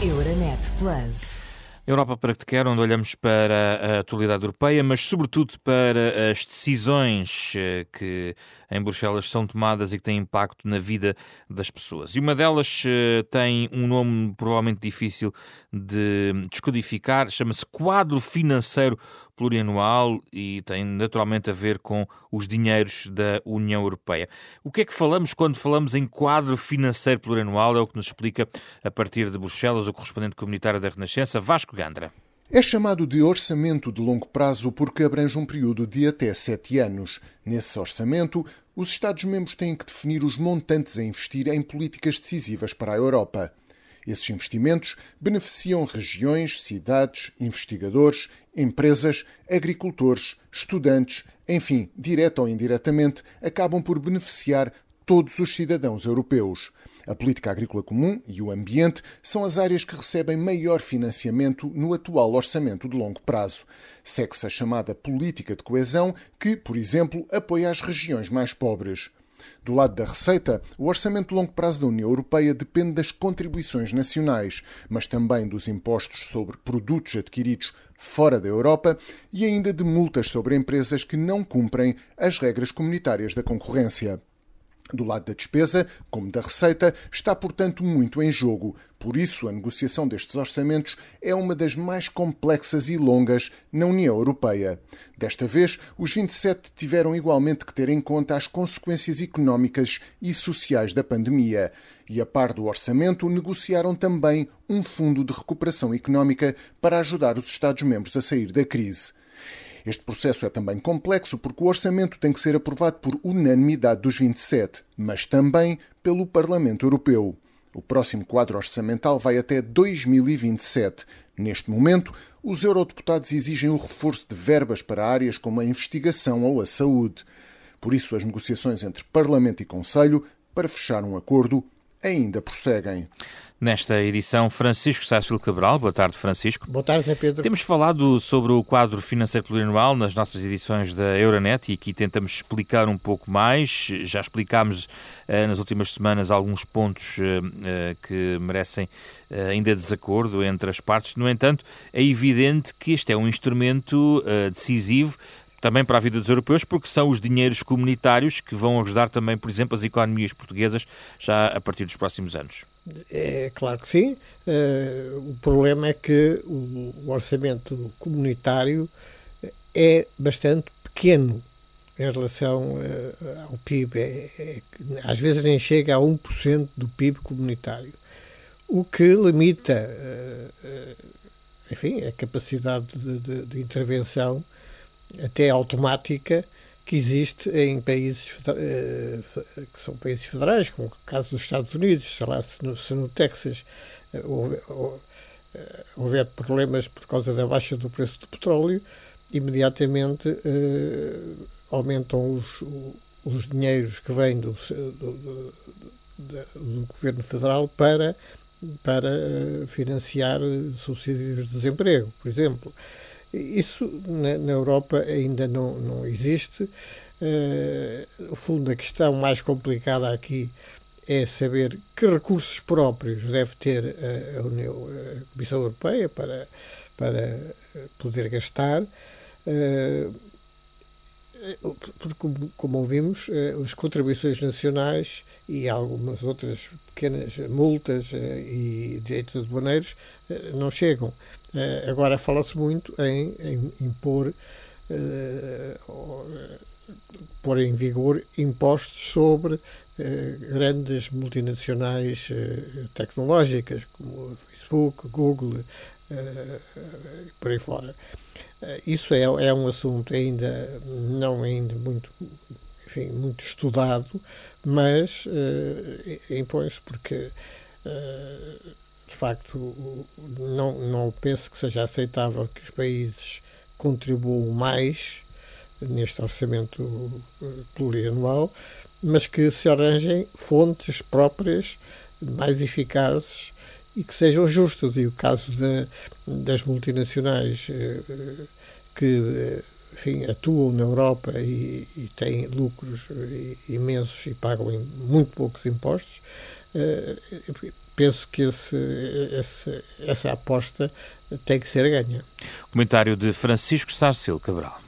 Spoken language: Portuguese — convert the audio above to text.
Euronet Plus. Europa para que te quer, onde olhamos para a atualidade europeia, mas sobretudo para as decisões eh, que em Bruxelas são tomadas e que têm impacto na vida das pessoas. E uma delas eh, tem um nome provavelmente difícil de descodificar, chama-se Quadro Financeiro Plurianual e tem naturalmente a ver com os dinheiros da União Europeia. O que é que falamos quando falamos em quadro financeiro plurianual? É o que nos explica a partir de Bruxelas o correspondente comunitário da Renascença, Vasco Gandra. É chamado de orçamento de longo prazo porque abrange um período de até sete anos. Nesse orçamento, os Estados-membros têm que definir os montantes a investir em políticas decisivas para a Europa. Esses investimentos beneficiam regiões, cidades, investigadores, empresas, agricultores, estudantes, enfim, direta ou indiretamente, acabam por beneficiar todos os cidadãos europeus. A política agrícola comum e o ambiente são as áreas que recebem maior financiamento no atual orçamento de longo prazo. Segue-se a chamada política de coesão, que, por exemplo, apoia as regiões mais pobres. Do lado da receita, o orçamento de longo prazo da União Europeia depende das contribuições nacionais, mas também dos impostos sobre produtos adquiridos fora da Europa e ainda de multas sobre empresas que não cumprem as regras comunitárias da concorrência. Do lado da despesa, como da receita, está, portanto, muito em jogo. Por isso, a negociação destes orçamentos é uma das mais complexas e longas na União Europeia. Desta vez, os 27 tiveram igualmente que ter em conta as consequências económicas e sociais da pandemia. E, a par do orçamento, negociaram também um fundo de recuperação económica para ajudar os Estados-membros a sair da crise. Este processo é também complexo porque o orçamento tem que ser aprovado por unanimidade dos 27, mas também pelo Parlamento Europeu. O próximo quadro orçamental vai até 2027. Neste momento, os eurodeputados exigem o reforço de verbas para áreas como a investigação ou a saúde. Por isso, as negociações entre Parlamento e Conselho para fechar um acordo ainda prosseguem. Nesta edição, Francisco Sácio Cabral. Boa tarde, Francisco. Boa tarde, Zé Pedro. Temos falado sobre o quadro financeiro plurianual nas nossas edições da Euronet e aqui tentamos explicar um pouco mais. Já explicámos eh, nas últimas semanas alguns pontos eh, eh, que merecem ainda desacordo entre as partes. No entanto, é evidente que este é um instrumento decisivo também para a vida dos europeus, porque são os dinheiros comunitários que vão ajudar também, por exemplo, as economias portuguesas já a partir dos próximos anos. É claro que sim. Uh, o problema é que o, o orçamento comunitário é bastante pequeno em relação uh, ao PIB. É, é, às vezes nem chega a 1% do PIB comunitário, o que limita, uh, enfim, a capacidade de, de, de intervenção até automática que existe em países eh, que são países federais, como o caso dos Estados Unidos, sei lá, se no, se no Texas eh, houver, eh, houver, problemas por causa da baixa do preço do petróleo, imediatamente aumentam os, os dinheiros que vêm do, do, do, do governo federal para, para financiar subsídios de desemprego, por exemplo. Isso na, na Europa ainda não, não existe. Uh, no fundo, a questão mais complicada aqui é saber que recursos próprios deve ter a, União, a Comissão Europeia para, para poder gastar. Uh, porque, como, ouvimos, uh, as contribuições nacionais e algumas outras pequenas multas uh, e direitos aduaneiros não chegam. agora fala-se muito em, em impor pôr em vigor impostos sobre grandes multinacionais tecnológicas como Facebook, Google, por aí fora. Eh, isso é, é um assunto ainda não ainda muito, enfim, muito estudado, mas uh, impõe-se porque, uh, de facto, não, não penso que seja aceitável que os países contribuam mais neste orçamento plurianual, mas que se arranjem fontes próprias mais eficazes e que sejam justos. E o caso de, das multinacionais eh, que eh, enfim, atuam na Europa e, e têm lucros imensos e pagam muito poucos impostos, penso que esse, esse, essa aposta tem que ser ganha. Comentário de Francisco Sarcil Cabral.